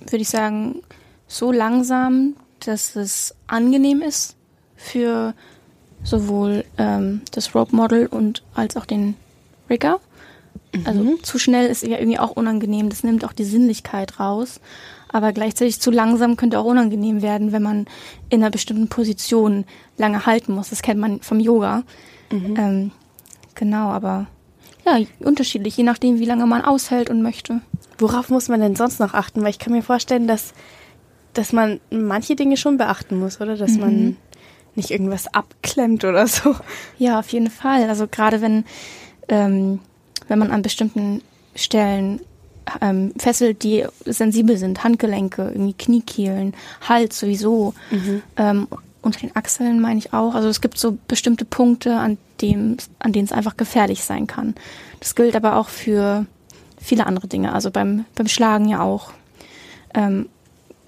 würde ich sagen, so langsam, dass es angenehm ist für sowohl ähm, das Rope Model und als auch den Rigger. Also mhm. zu schnell ist ja irgendwie auch unangenehm. Das nimmt auch die Sinnlichkeit raus. Aber gleichzeitig zu langsam könnte auch unangenehm werden, wenn man in einer bestimmten Position lange halten muss. Das kennt man vom Yoga. Mhm. Ähm, genau, aber ja, unterschiedlich, je nachdem, wie lange man aushält und möchte. Worauf muss man denn sonst noch achten? Weil ich kann mir vorstellen, dass, dass man manche Dinge schon beachten muss, oder? Dass mhm. man nicht irgendwas abklemmt oder so. Ja, auf jeden Fall. Also gerade wenn ähm, wenn man an bestimmten Stellen ähm, fesselt, die sensibel sind, Handgelenke, irgendwie Kniekehlen, Hals sowieso, mhm. ähm, unter den Achseln meine ich auch. Also es gibt so bestimmte Punkte, an, dem, an denen es einfach gefährlich sein kann. Das gilt aber auch für viele andere Dinge, also beim, beim Schlagen ja auch. Ähm,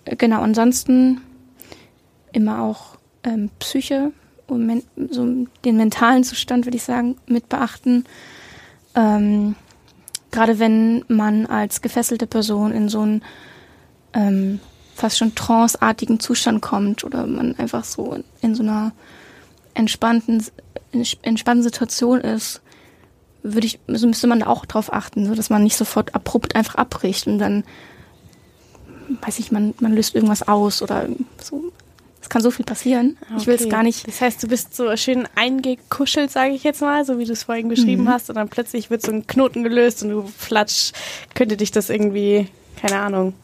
genau, ansonsten immer auch ähm, Psyche und men so den mentalen Zustand, würde ich sagen, mit beachten. Ähm, Gerade wenn man als gefesselte Person in so einen ähm, fast schon tranceartigen Zustand kommt oder man einfach so in so einer entspannten, entspannten Situation ist, würde ich, so müsste man da auch drauf achten, so dass man nicht sofort abrupt einfach abbricht und dann, weiß ich, man, man löst irgendwas aus oder so es kann so viel passieren. Okay. Ich will es gar nicht. Das heißt, du bist so schön eingekuschelt, sage ich jetzt mal, so wie du es vorhin beschrieben mhm. hast, und dann plötzlich wird so ein Knoten gelöst und du flatsch, könnte dich das irgendwie, keine Ahnung,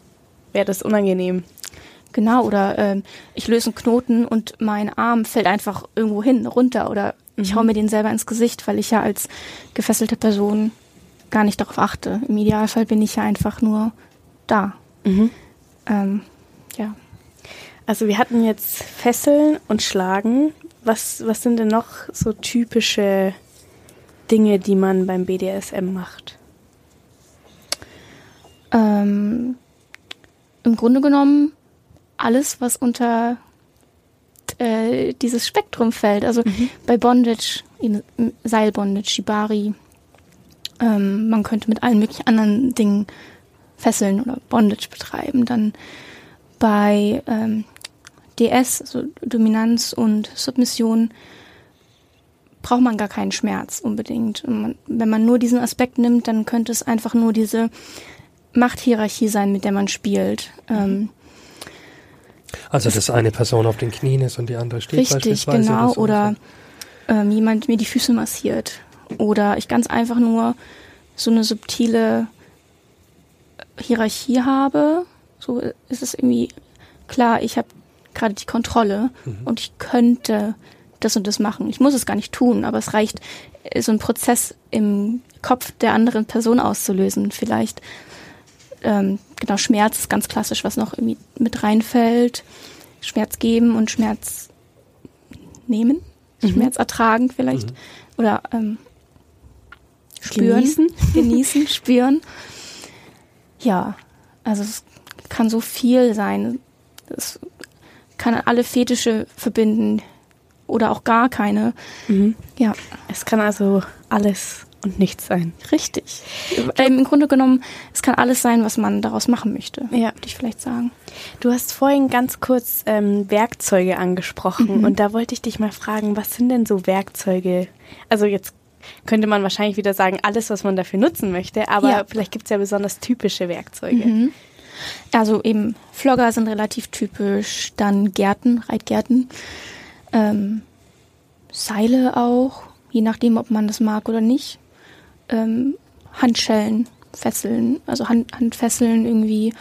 wäre das unangenehm. Genau, oder ähm, ich löse einen Knoten und mein Arm fällt einfach irgendwo hin, runter oder Ich hau mir den selber ins Gesicht, weil ich ja als gefesselte Person gar nicht darauf achte. Im Idealfall bin ich ja einfach nur da. Ähm, ja. Also wir hatten jetzt Fesseln und Schlagen. Was, was sind denn noch so typische Dinge, die man beim BDSM macht? Ähm, Im Grunde genommen alles, was unter äh, dieses Spektrum fällt. Also bei Bondage, Seilbondage, Shibari. Ähm, man könnte mit allen möglichen anderen Dingen fesseln oder Bondage betreiben. Dann bei ähm, DS, also Dominanz und Submission, braucht man gar keinen Schmerz unbedingt. Man, wenn man nur diesen Aspekt nimmt, dann könnte es einfach nur diese Machthierarchie sein, mit der man spielt. Ähm, Also, dass eine Person auf den Knien ist und die andere steht Richtig, beispielsweise. genau. so. Oder ähm, jemand mir die Füße massiert. Oder ich ganz einfach nur so eine subtile Hierarchie habe. So ist es irgendwie klar, ich habe gerade die Kontrolle und ich könnte das und das machen. Ich muss es gar nicht tun, aber es reicht, äh, so einen Prozess im Kopf der anderen Person auszulösen. Vielleicht, ähm, genau, Schmerz ist ganz klassisch, was noch irgendwie mit reinfällt. Schmerz geben und Schmerz nehmen, Schmerz ertragen vielleicht. Oder ähm, spüren. Genießen. Genießen, spüren. Ja, also es kann so viel sein. Es kann alle Fetische verbinden oder auch gar keine. Ja, Es kann also alles und nichts sein. richtig. Ähm, Im Grunde genommen, es kann alles sein, was man daraus machen möchte, Ja. würde ich vielleicht sagen. Du hast vorhin ganz kurz ähm, Werkzeuge angesprochen und da wollte ich dich mal fragen, was sind denn so Werkzeuge? Also jetzt könnte man wahrscheinlich wieder sagen, alles, was man dafür nutzen möchte, aber Ja. vielleicht gibt es ja besonders typische Werkzeuge. Also eben Flogger sind relativ typisch, dann Gärten, Reitgärten, ähm, Seile auch, je nachdem, ob man das mag oder nicht. Ähm, Handschellen, Fesseln, also Hand, Handfesseln irgendwie.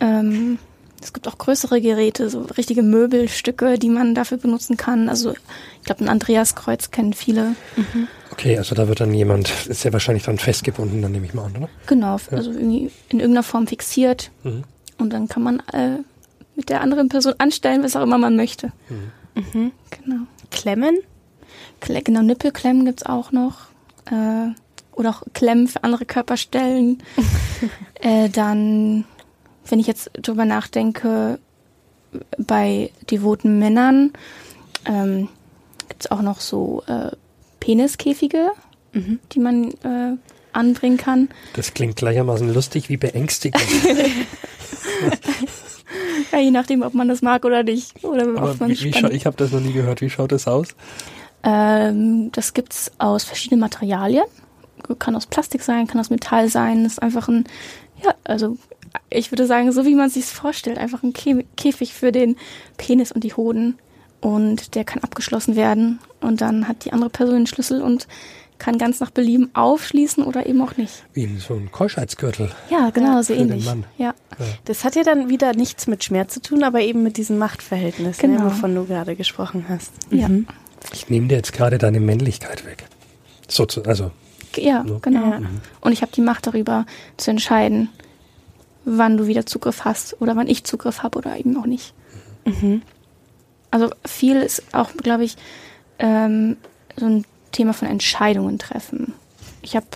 Ähm, es gibt auch größere Geräte, so richtige Möbelstücke, die man dafür benutzen kann. Also ich glaube, ein Andreaskreuz kennen viele. Okay, also da wird dann jemand, ist ja wahrscheinlich dann festgebunden, dann nehme ich mal an, oder? Genau, also irgendwie in irgendeiner Form fixiert. Mhm. Und dann kann man äh, mit der anderen Person anstellen, was auch immer man möchte. Genau. Klemmen? Kle genau, Nippelklemmen gibt's auch noch. Äh, oder auch Klemmen für andere Körperstellen. äh, dann, wenn ich jetzt drüber nachdenke, bei devoten Männern ähm, gibt's auch noch so äh, Peniskäfige, die man äh, anbringen kann. Das klingt gleichermaßen lustig wie beängstigend. Ja, je nachdem, ob man das mag oder nicht. Oder Aber ob man wie, wie ich habe das noch nie gehört. Wie schaut das aus? Ähm, das gibt's aus verschiedenen Materialien. Kann aus Plastik sein, kann aus Metall sein. Das ist einfach ein, ja, also ich würde sagen, so wie man sich vorstellt, einfach ein Kä Käfig für den Penis und die Hoden. Und der kann abgeschlossen werden. Und dann hat die andere Person den Schlüssel und kann ganz nach Belieben aufschließen oder eben auch nicht. Wie in so ein Keuschheitsgürtel. Ja, genau, so ähnlich. Mann. Ja. Das hat ja dann wieder nichts mit Schmerz zu tun, aber eben mit diesem Machtverhältnis, ne, Genau. wovon du gerade gesprochen hast. Ja. Ich nehme dir jetzt gerade deine Männlichkeit weg. So, zu, also, Ja, So. genau. Ja. Und ich habe die Macht darüber zu entscheiden, wann du wieder Zugriff hast oder wann ich Zugriff habe oder eben auch nicht. Also viel ist auch, glaube ich, ähm, so ein Thema von Entscheidungen treffen. Ich habe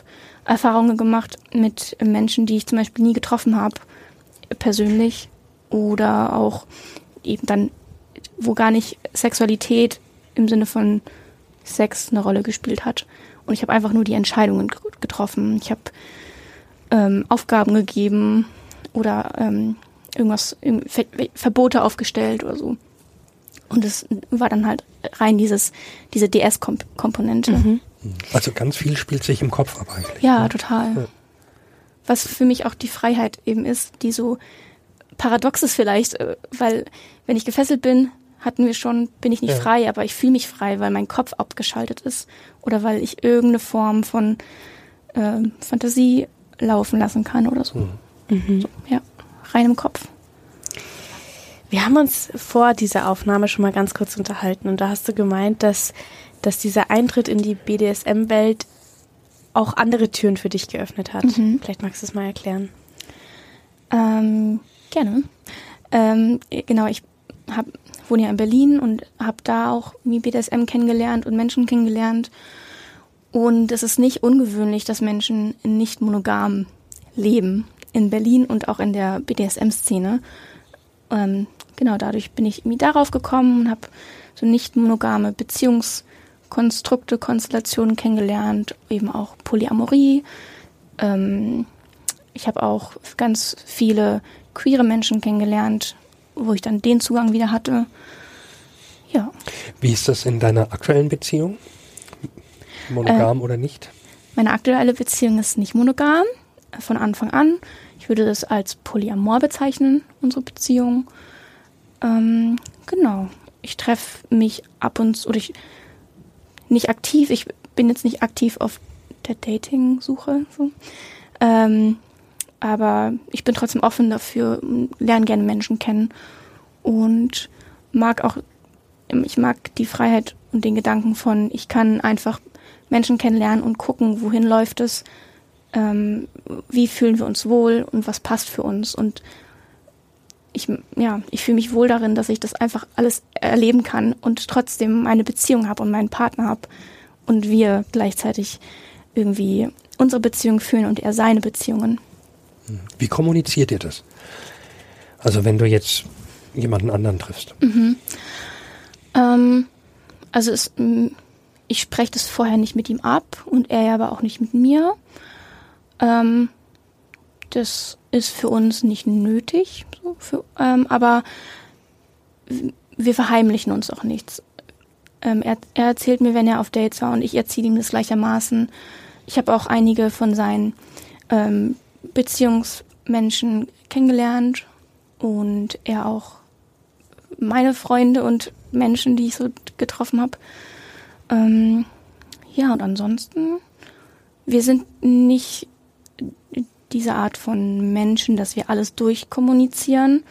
Erfahrungen gemacht mit Menschen, die ich zum Beispiel nie getroffen habe, persönlich oder auch eben dann, wo gar nicht Sexualität im Sinne von Sex eine Rolle gespielt hat. Und ich habe einfach nur die Entscheidungen getroffen. Ich habe ähm, Aufgaben gegeben oder ähm, irgendwas, Ver Verbote aufgestellt oder so. Und es war dann halt rein dieses, diese DS-Komponente. also ganz viel spielt sich im Kopf ab eigentlich. Ja, total. Ja. Was für mich auch die Freiheit eben ist, die so paradox ist vielleicht, äh, weil wenn ich gefesselt bin, hatten wir schon, bin ich nicht Ja. frei, aber ich fühle mich frei, weil mein Kopf abgeschaltet ist oder weil ich irgendeine Form von ähm, Fantasie laufen lassen kann oder so. So. Ja, rein im Kopf. Wir haben uns vor dieser Aufnahme schon mal ganz kurz unterhalten und da hast du gemeint, dass dass dieser Eintritt in die BDSM-Welt auch andere Türen für dich geöffnet hat. Mhm. Vielleicht magst du es mal erklären. Ähm, gerne. Ähm, genau, ich hab, wohne ja in Berlin und habe da auch BDSM kennengelernt und Menschen kennengelernt. Und es ist nicht ungewöhnlich, dass Menschen nicht monogam leben in Berlin und auch in der BDSM-Szene. Ähm, genau, dadurch bin ich irgendwie darauf gekommen und habe so nicht monogame Beziehungskonstrukte, Konstellationen kennengelernt, eben auch Polyamorie. Ähm, ich habe auch ganz viele queere Menschen kennengelernt, wo ich dann den Zugang wieder hatte. Ja. Wie ist das in deiner aktuellen Beziehung? Monogam äh, oder nicht? Meine aktuelle Beziehung ist nicht monogam, von Anfang an. Ich würde das als Polyamor bezeichnen, unsere Beziehung. Ähm, genau. Ich treffe mich ab und zu, oder ich nicht aktiv, ich bin jetzt nicht aktiv auf der Dating-Suche. So. Ähm, aber ich bin trotzdem offen dafür, lerne gerne Menschen kennen und mag auch, ich mag die Freiheit und den Gedanken von, ich kann einfach Menschen kennenlernen und gucken, wohin läuft es, ähm, wie fühlen wir uns wohl und was passt für uns und ich, ja, ich fühle mich wohl darin, dass ich das einfach alles erleben kann und trotzdem meine Beziehung habe und meinen Partner habe und wir gleichzeitig irgendwie unsere Beziehung fühlen und er seine Beziehungen. Wie kommuniziert ihr das? Also wenn du jetzt jemanden anderen triffst. Mhm. Ähm, also es, ich spreche das vorher nicht mit ihm ab und er aber auch nicht mit mir. Ähm, das ist für uns nicht nötig, so für, ähm, aber wir verheimlichen uns auch nichts. Ähm, er, er, erzählt mir, wenn er auf Dates war und ich erzähle ihm das gleichermaßen. Ich habe auch einige von seinen ähm, Beziehungsmenschen kennengelernt und er auch meine Freunde und Menschen, die ich so getroffen habe. Ähm, ja, und ansonsten, wir sind nicht diese Art von Menschen, dass wir alles durchkommunizieren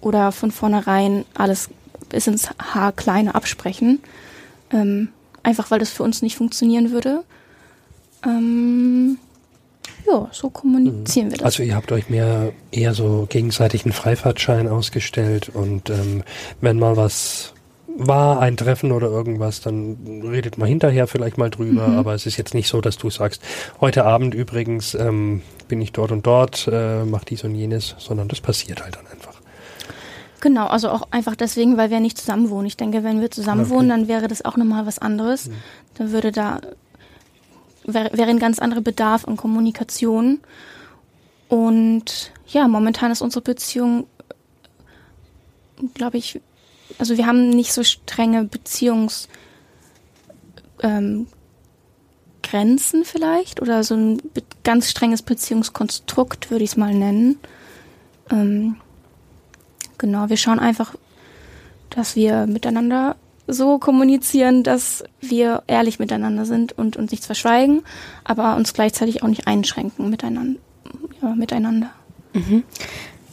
oder von vornherein alles bis ins Haar kleine absprechen. Ähm, einfach weil das für uns nicht funktionieren würde. Ähm, ja, so kommunizieren wir das. Also ihr habt euch mehr eher so gegenseitig einen Freifahrtschein ausgestellt und ähm, wenn mal was war, ein Treffen oder irgendwas, dann redet man hinterher vielleicht mal drüber, mhm. aber es ist jetzt nicht so, dass du sagst, heute Abend übrigens ähm, bin ich dort und dort, äh, mach dies und jenes, sondern das passiert halt dann einfach. Genau, also auch einfach deswegen, weil wir nicht zusammen wohnen. Ich denke, wenn wir zusammen wohnen, dann wäre das auch nochmal was anderes. Mhm. Dann würde da wäre, wäre ein ganz anderer Bedarf an Kommunikation. Und ja, momentan ist unsere Beziehung, glaube ich, also wir haben nicht so strenge Beziehungsgrenzen ähm, vielleicht oder so ein ganz strenges Beziehungskonstrukt, würde ich es mal nennen. Ähm, genau, wir schauen einfach, dass wir miteinander so kommunizieren, dass wir ehrlich miteinander sind und uns nichts verschweigen, aber uns gleichzeitig auch nicht einschränken miteinander. Ja, miteinander. Mhm.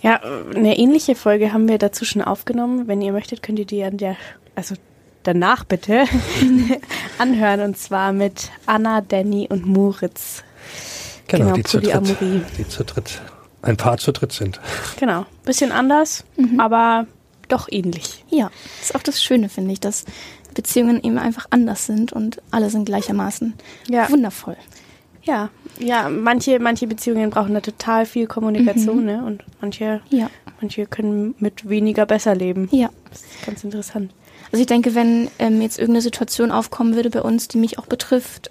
Ja, eine ähnliche Folge haben wir dazu schon aufgenommen. Wenn ihr möchtet, könnt ihr die an der, also danach bitte anhören und zwar mit Anna, Danny und Moritz. Genau, genau die, zu dritt, die zu dritt, ein Paar zu dritt sind. Genau, bisschen anders, mhm. aber doch ähnlich. Ja, das ist auch das Schöne, finde ich, dass Beziehungen eben einfach anders sind und alle sind gleichermaßen ja. wundervoll. Ja, ja, manche, manche Beziehungen brauchen da total viel Kommunikation, mhm. ne? Und manche, ja. manche können mit weniger besser leben. Ja. Das ist ganz interessant. Also ich denke, wenn ähm, jetzt irgendeine Situation aufkommen würde bei uns, die mich auch betrifft,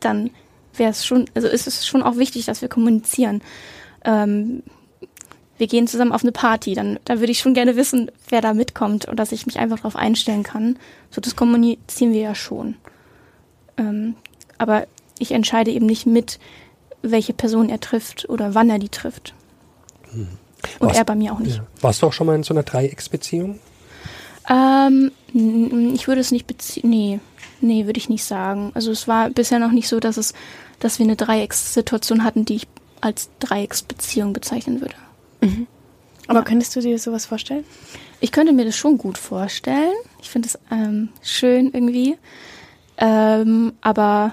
dann wäre es schon, also ist es schon auch wichtig, dass wir kommunizieren. Ähm, wir gehen zusammen auf eine Party, dann, dann würde ich schon gerne wissen, wer da mitkommt und dass ich mich einfach darauf einstellen kann. So, das kommunizieren wir ja schon. Ähm, aber ich entscheide eben nicht mit, welche Person er trifft oder wann er die trifft. Hm. Und warst, er bei mir auch nicht. Ja. Warst du auch schon mal in so einer Dreiecksbeziehung? Ähm, ich würde es nicht beziehen. Nee, nee, würde ich nicht sagen. Also es war bisher noch nicht so, dass es, dass wir eine Dreieckssituation hatten, die ich als Dreiecksbeziehung bezeichnen würde. Mhm. Aber ja. könntest du dir sowas vorstellen? Ich könnte mir das schon gut vorstellen. Ich finde es ähm, schön irgendwie. Ähm, aber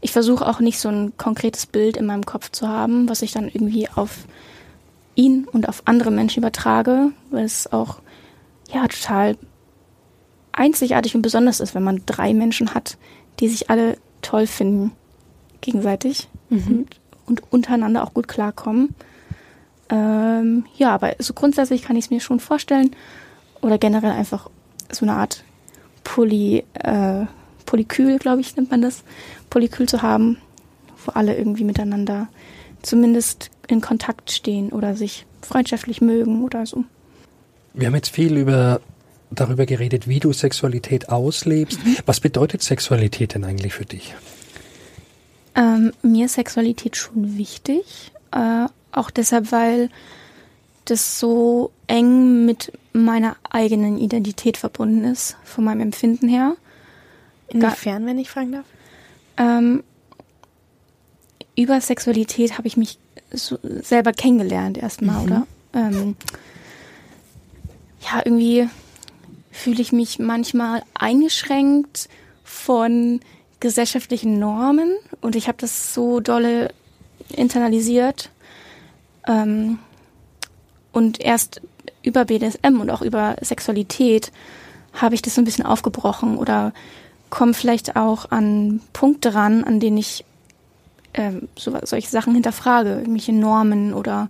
ich versuche auch nicht so ein konkretes Bild in meinem Kopf zu haben, was ich dann irgendwie auf ihn und auf andere Menschen übertrage, weil es auch ja total einzigartig und besonders ist, wenn man drei Menschen hat, die sich alle toll finden, gegenseitig mhm. und, und, untereinander auch gut klarkommen. Ähm, ja, aber so grundsätzlich kann ich es mir schon vorstellen oder generell einfach so eine Art Poly, äh, Polykül, glaube ich, nennt man das, Polykül zu haben, wo alle irgendwie miteinander zumindest in Kontakt stehen oder sich freundschaftlich mögen oder so. Wir haben jetzt viel über darüber geredet, wie du Sexualität auslebst. Mhm. Was bedeutet Sexualität denn eigentlich für dich? Ähm, mir ist Sexualität schon wichtig. Äh, auch deshalb, weil das so eng mit meiner eigenen Identität verbunden ist, von meinem Empfinden her. Inwiefern, wenn ich fragen darf? Ähm, über Sexualität habe ich mich so selber kennengelernt erstmal, mhm. oder? Ähm, ja, irgendwie fühle ich mich manchmal eingeschränkt von gesellschaftlichen Normen und ich habe das so dolle internalisiert. Ähm, und erst über BDSM und auch über Sexualität habe ich das so ein bisschen aufgebrochen oder komme vielleicht auch an Punkte ran, an denen ich ähm, so, solche Sachen hinterfrage, irgendwelche Normen oder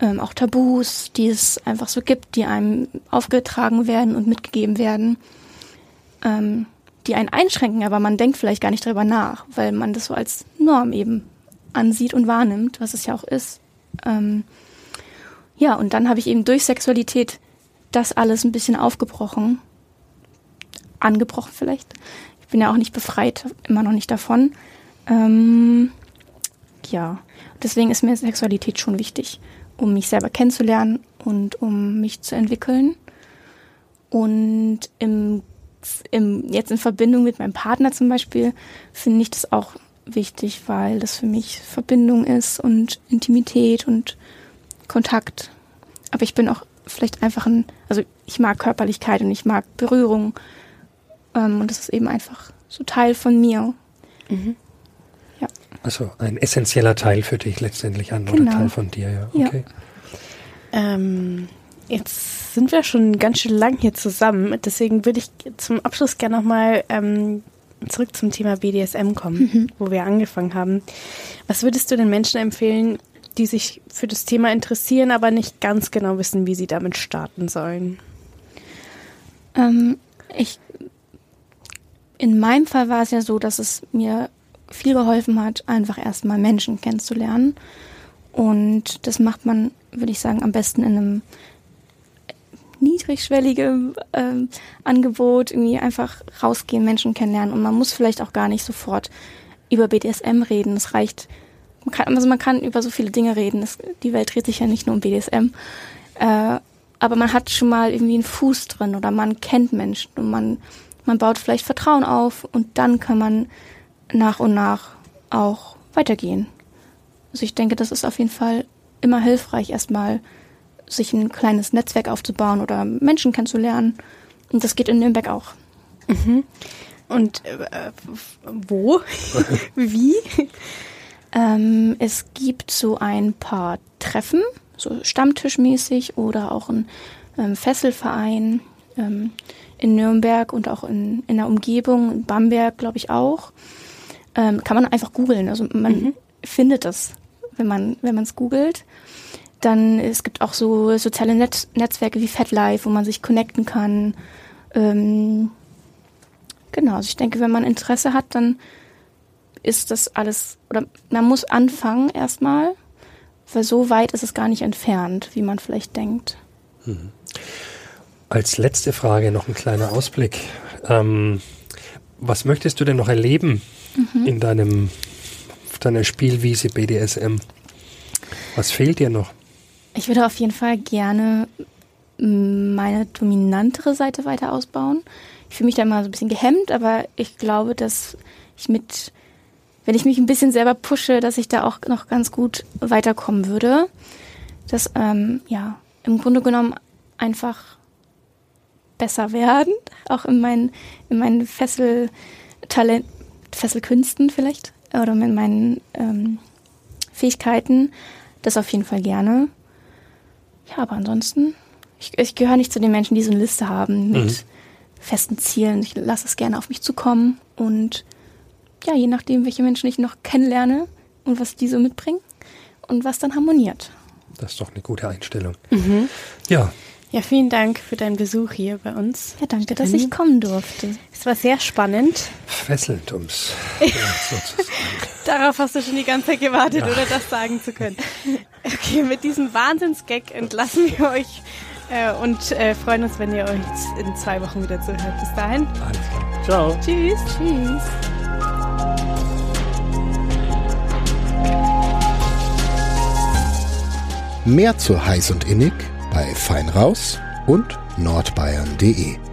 ähm, auch Tabus, die es einfach so gibt, die einem aufgetragen werden und mitgegeben werden, ähm, die einen einschränken, aber man denkt vielleicht gar nicht darüber nach, weil man das so als Norm eben ansieht und wahrnimmt, was es ja auch ist. Ähm, ja, und dann habe ich eben durch Sexualität das alles ein bisschen aufgebrochen. Angebrochen vielleicht. Ich bin ja auch nicht befreit, immer noch nicht davon. Ähm, ja, deswegen ist mir Sexualität schon wichtig, um mich selber kennenzulernen und um mich zu entwickeln. Und im, im, jetzt in Verbindung mit meinem Partner zum Beispiel finde ich das auch wichtig, weil das für mich Verbindung ist und Intimität und Kontakt. Aber ich bin auch vielleicht einfach ein, also ich mag Körperlichkeit und ich mag Berührung. Ähm, und das ist eben einfach so Teil von mir. Mhm. Ja. Also ein essentieller Teil für dich letztendlich an genau. oder Teil von dir, ja. Okay. Ja. Ähm, jetzt sind wir schon ganz schön lang hier zusammen. Deswegen würde ich zum Abschluss gerne nochmal ähm, zurück zum Thema BDSM kommen, mhm. wo wir angefangen haben. Was würdest du den Menschen empfehlen, die sich für das Thema interessieren, aber nicht ganz genau wissen, wie sie damit starten sollen? Ähm, ich, in meinem Fall war es ja so, dass es mir viel geholfen hat, einfach erstmal Menschen kennenzulernen. Und das macht man, würde ich sagen, am besten in einem niedrigschwelligen ähm, Angebot, irgendwie einfach rausgehen, Menschen kennenlernen. Und man muss vielleicht auch gar nicht sofort über BDSM reden. Es reicht man kann, also man kann über so viele Dinge reden. Es, die Welt dreht sich ja nicht nur um BDSM. Äh, aber man hat schon mal irgendwie einen Fuß drin oder man kennt Menschen und man, man baut vielleicht Vertrauen auf und dann kann man nach und nach auch weitergehen. Also ich denke, das ist auf jeden Fall immer hilfreich, erstmal sich ein kleines Netzwerk aufzubauen oder Menschen kennenzulernen. Und das geht in Nürnberg auch. Mhm. Und äh, wo? Wie? Ähm, es gibt so ein paar Treffen, so Stammtischmäßig oder auch ein ähm, Fesselverein ähm, in Nürnberg und auch in, in der Umgebung, in Bamberg glaube ich auch. Ähm, kann man einfach googeln. Also man mhm. findet das, wenn man wenn man es googelt. Dann es gibt auch so soziale Netz Netzwerke wie FatLife, wo man sich connecten kann. Ähm, genau, also ich denke, wenn man Interesse hat, dann ist das alles, oder man muss anfangen erstmal, weil so weit ist es gar nicht entfernt, wie man vielleicht denkt. Mhm. Als letzte Frage noch ein kleiner Ausblick. Ähm, was möchtest du denn noch erleben mhm. in deinem, deiner Spielwiese BDSM? Was fehlt dir noch? Ich würde auf jeden Fall gerne meine dominantere Seite weiter ausbauen. Ich fühle mich da immer so ein bisschen gehemmt, aber ich glaube, dass ich mit wenn ich mich ein bisschen selber pushe, dass ich da auch noch ganz gut weiterkommen würde. Das, ähm, ja, im Grunde genommen einfach besser werden, auch in meinen, in meinen Fesseltouren Talent, Fesselkünsten vielleicht oder mit meinen ähm, Fähigkeiten. Das auf jeden Fall gerne. Ja, aber ansonsten, ich, ich gehöre nicht zu den Menschen, die so eine Liste haben mit mhm. festen Zielen. Ich lasse es gerne auf mich zukommen und ja, je nachdem, welche Menschen ich noch kennenlerne und was die so mitbringen und was dann harmoniert. Das ist doch eine gute Einstellung. Mhm. Ja. Ja, vielen Dank für deinen Besuch hier bei uns. Ja, danke, dass ich kommen durfte. Es war sehr spannend. Fesselnd, ums Darauf hast du schon die ganze Zeit gewartet, ja. oder das sagen zu können. Okay, mit diesem Wahnsinnsgag entlassen wir euch äh, und äh, freuen uns, wenn ihr euch in zwei Wochen wieder zuhört. Bis dahin. Alles klar. Ciao. Tschüss. Tschüss. Mehr zu heiß und innig bei Feinraus und nordbayern.de.